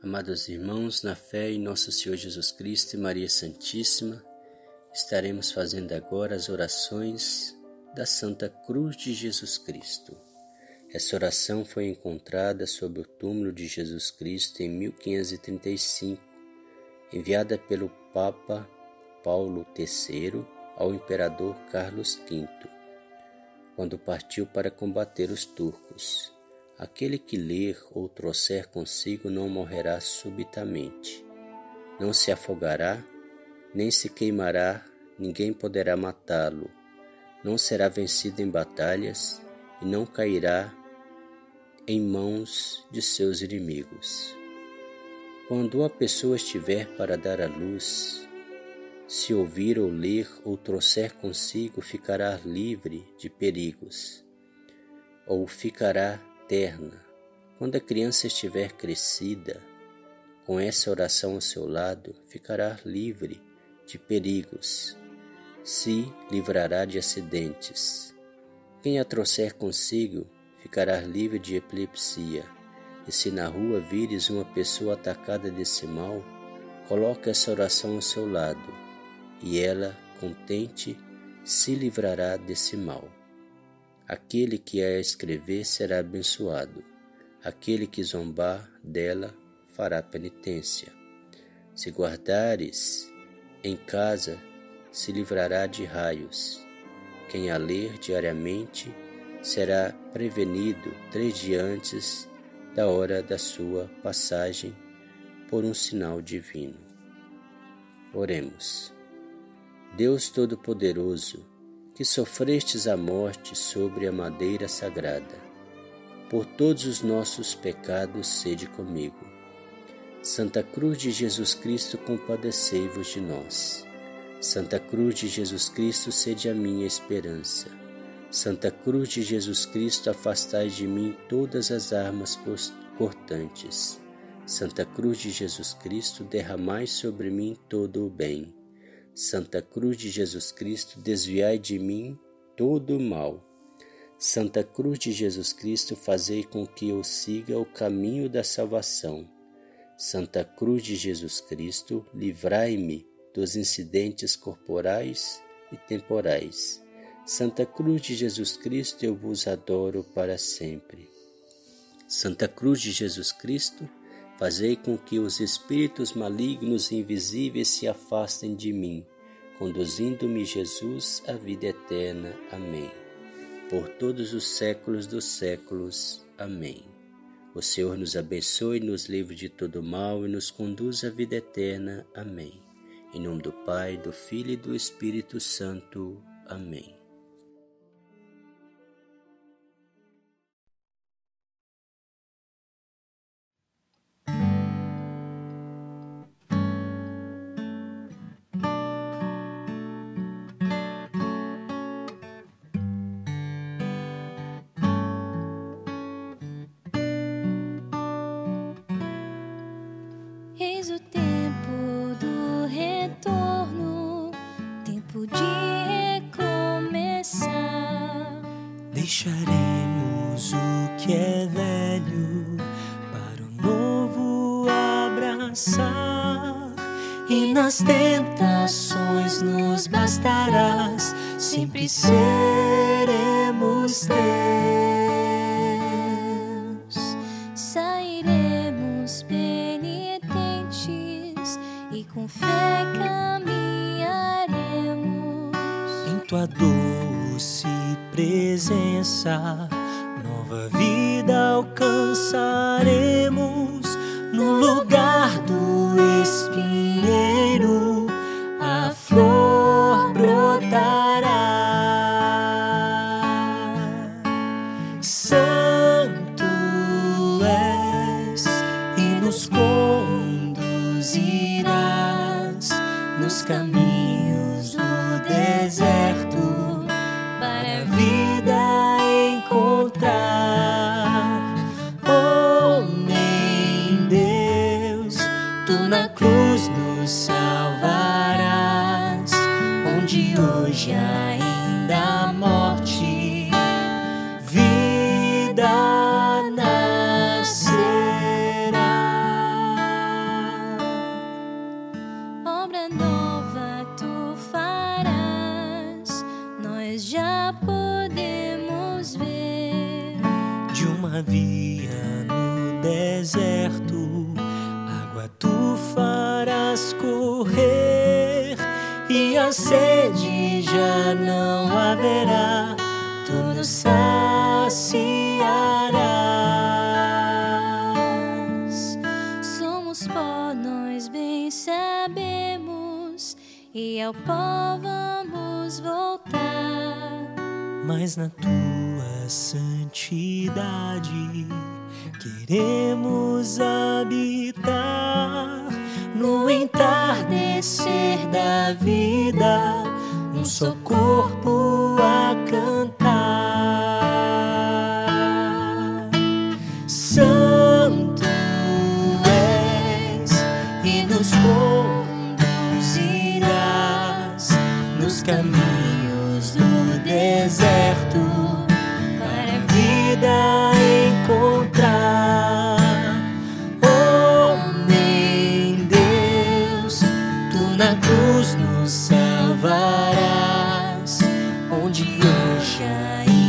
Amados irmãos, na fé em nosso Senhor Jesus Cristo e Maria Santíssima, estaremos fazendo agora as orações da Santa Cruz de Jesus Cristo. Essa oração foi encontrada sob o túmulo de Jesus Cristo em 1535, enviada pelo Papa Paulo III ao imperador Carlos V, quando partiu para combater os turcos. Aquele que ler ou trouxer consigo não morrerá subitamente, não se afogará, nem se queimará, ninguém poderá matá-lo, não será vencido em batalhas e não cairá em mãos de seus inimigos. Quando uma pessoa estiver para dar à luz, se ouvir ou ler ou trouxer consigo, ficará livre de perigos, ou ficará quando a criança estiver crescida, com essa oração ao seu lado, ficará livre de perigos, se livrará de acidentes. Quem a trouxer consigo ficará livre de epilepsia. E se na rua vires uma pessoa atacada desse mal, coloque essa oração ao seu lado, e ela, contente, se livrará desse mal. Aquele que a escrever será abençoado, aquele que zombar dela fará penitência. Se guardares em casa, se livrará de raios. Quem a ler diariamente será prevenido três dias antes da hora da sua passagem por um sinal divino. Oremos. Deus Todo-Poderoso, que sofrestes a morte sobre a madeira sagrada. Por todos os nossos pecados, sede comigo. Santa Cruz de Jesus Cristo, compadecei-vos de nós. Santa Cruz de Jesus Cristo, sede a minha esperança. Santa Cruz de Jesus Cristo, afastai de mim todas as armas cortantes. Santa Cruz de Jesus Cristo, derramai sobre mim todo o bem. Santa Cruz de Jesus Cristo, desviai de mim todo o mal. Santa Cruz de Jesus Cristo, fazei com que eu siga o caminho da salvação. Santa Cruz de Jesus Cristo, livrai-me dos incidentes corporais e temporais. Santa Cruz de Jesus Cristo, eu vos adoro para sempre. Santa Cruz de Jesus Cristo, Fazei com que os espíritos malignos e invisíveis se afastem de mim, conduzindo-me, Jesus, à vida eterna. Amém. Por todos os séculos dos séculos. Amém. O Senhor nos abençoe, nos livre de todo mal e nos conduz à vida eterna. Amém. Em nome do Pai, do Filho e do Espírito Santo. Amém. Deixaremos o que é velho para o novo abraçar. E nas tentações nos bastarás, sempre seremos teus. Sairemos penitentes e com fé caminharemos em tua doce presença, nova vida alcançaremos nós já podemos ver. De uma via no deserto, água tu farás correr, e a sede já não haverá, tu nos saciarás. Somos pó, nós bem sabemos e ao pó vamos voltar. Mas na tua santidade queremos habitar no entardecer da vida, um só corpo a cantar. Santo onde hoje